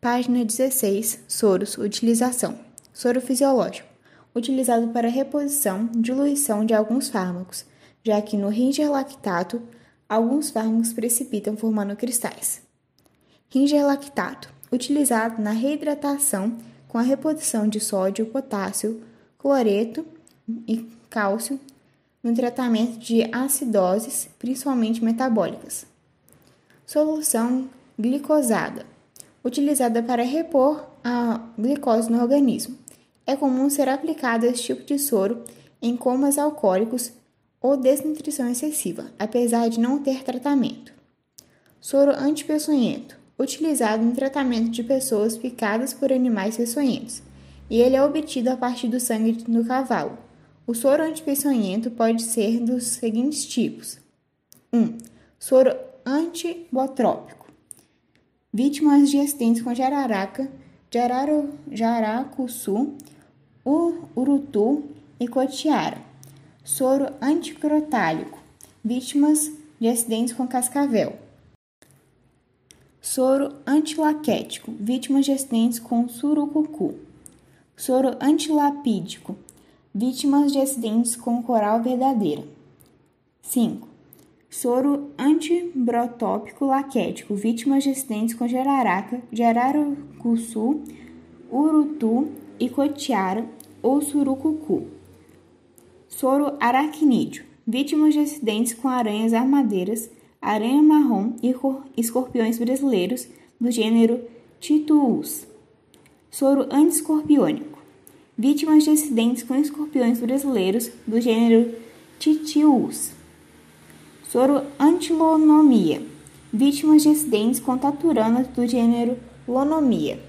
Página 16. Soros. Utilização. Soro fisiológico. Utilizado para reposição, diluição de alguns fármacos, já que no ringer lactato, alguns fármacos precipitam formando cristais. Ringer lactato. Utilizado na reidratação com a reposição de sódio, potássio, cloreto e cálcio no tratamento de acidoses, principalmente metabólicas. Solução glicosada, utilizada para repor a glicose no organismo. É comum ser aplicado esse tipo de soro em comas alcoólicos ou desnutrição excessiva, apesar de não ter tratamento. Soro antipeçonhento, utilizado no tratamento de pessoas picadas por animais peçonhentos, e ele é obtido a partir do sangue do cavalo. O soro antipeçonhento pode ser dos seguintes tipos: 1. Um, soro antibotrópico. Vítimas de acidentes com jararaca, jararo, jaracuçu, urutu e cotiara. Soro anticrotálico. Vítimas de acidentes com cascavel. Soro antilaquético. Vítimas de acidentes com surucucu. Soro antilapídico. Vítimas de acidentes com coral verdadeira. 5 soro antibrotópico laquético, vítimas de acidentes com jararaca, jararucuçu, urutu, icotiara ou surucucu. Soro aracnídeo, vítimas de acidentes com aranhas armadeiras, aranha marrom e escorpiões brasileiros do gênero Tituus. Soro antiscorpiônico, vítimas de acidentes com escorpiões brasileiros do gênero Titius. Soro antilonomia. Vítimas de acidentes com taturanas do gênero lonomia.